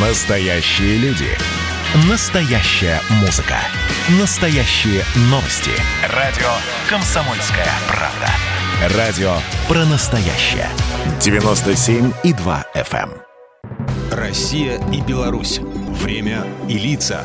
Настоящие люди. Настоящая музыка. Настоящие новости. Радио «Комсомольская правда». Радио про настоящее. 97,2 FM. эм. Россия и Беларусь. Время и лица.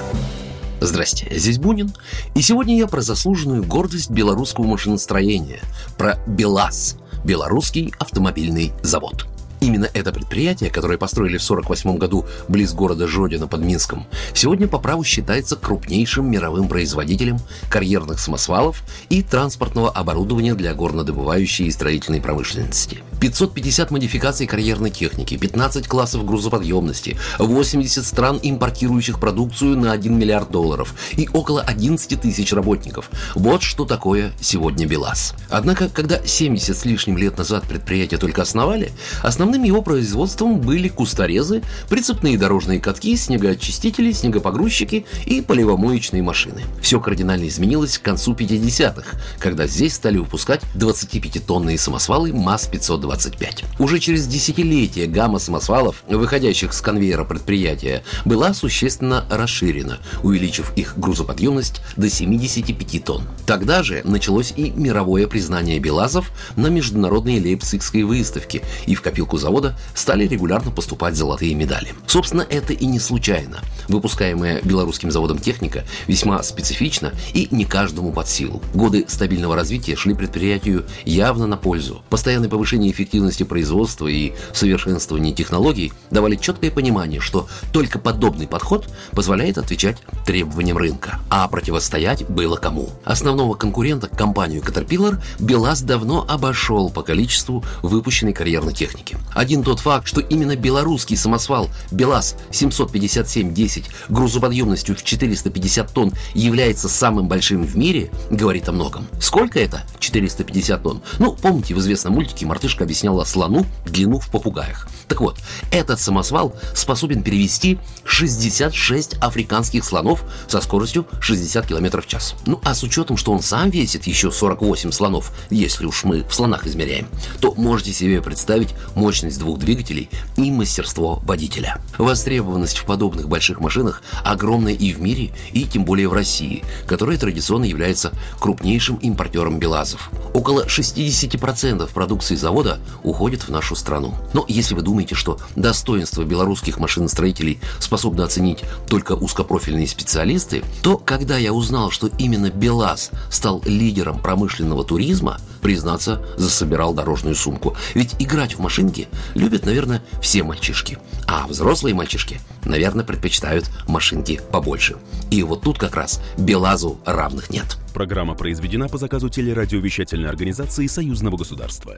Здрасте, здесь Бунин. И сегодня я про заслуженную гордость белорусского машиностроения, про БелАЗ, Белорусский автомобильный завод. Именно это предприятие, которое построили в 1948 году близ города Жодина под Минском, сегодня по праву считается крупнейшим мировым производителем карьерных самосвалов и транспортного оборудования для горнодобывающей и строительной промышленности. 550 модификаций карьерной техники, 15 классов грузоподъемности, 80 стран, импортирующих продукцию на 1 миллиард долларов и около 11 тысяч работников. Вот что такое сегодня БелАЗ. Однако, когда 70 с лишним лет назад предприятие только основали, основным его производством были кусторезы, прицепные дорожные катки, снегоочистители, снегопогрузчики и поливомоечные машины. Все кардинально изменилось к концу 50-х, когда здесь стали выпускать 25-тонные самосвалы МАЗ-525. Уже через десятилетия гамма самосвалов, выходящих с конвейера предприятия, была существенно расширена, увеличив их грузоподъемность до 75 тонн. Тогда же началось и мировое признание Белазов на международной Лейпцигской выставке, и в копилку завода стали регулярно поступать золотые медали. Собственно, это и не случайно. Выпускаемая белорусским заводом техника весьма специфична и не каждому под силу. Годы стабильного развития шли предприятию явно на пользу. Постоянное повышение эффективности производства и совершенствование технологий давали четкое понимание, что только подобный подход позволяет отвечать требованиям рынка. А противостоять было кому? Основного конкурента, компанию Caterpillar, БелАЗ давно обошел по количеству выпущенной карьерной техники. Один тот факт, что именно белорусский самосвал БелАЗ 757-10 грузоподъемностью в 450 тонн является самым большим в мире, говорит о многом. Сколько это? 450 тонн. Ну, помните, в известном мультике мартышка объясняла слону длину в попугаях. Так вот, этот самосвал способен перевести 66 африканских слонов со скоростью 60 км в час. Ну, а с учетом, что он сам весит еще 48 слонов, если уж мы в слонах измеряем, то можете себе представить мощность двух двигателей и мастерство водителя. Востребованность в подобных больших машинах огромная и в мире, и тем более в России, которая традиционно является крупнейшим импортером БелАЗов. Около 60% продукции завода уходит в нашу страну. Но если вы думаете, что достоинство белорусских машиностроителей способны оценить только узкопрофильные специалисты, то когда я узнал, что именно БелАЗ стал лидером промышленного туризма, признаться, засобирал дорожную сумку. Ведь играть в машинки любят, наверное, все мальчишки. А взрослые мальчишки, наверное, предпочитают машинки побольше. И вот тут как раз БелАЗу равных нет. Программа произведена по заказу телерадиовещательной организации Союзного государства.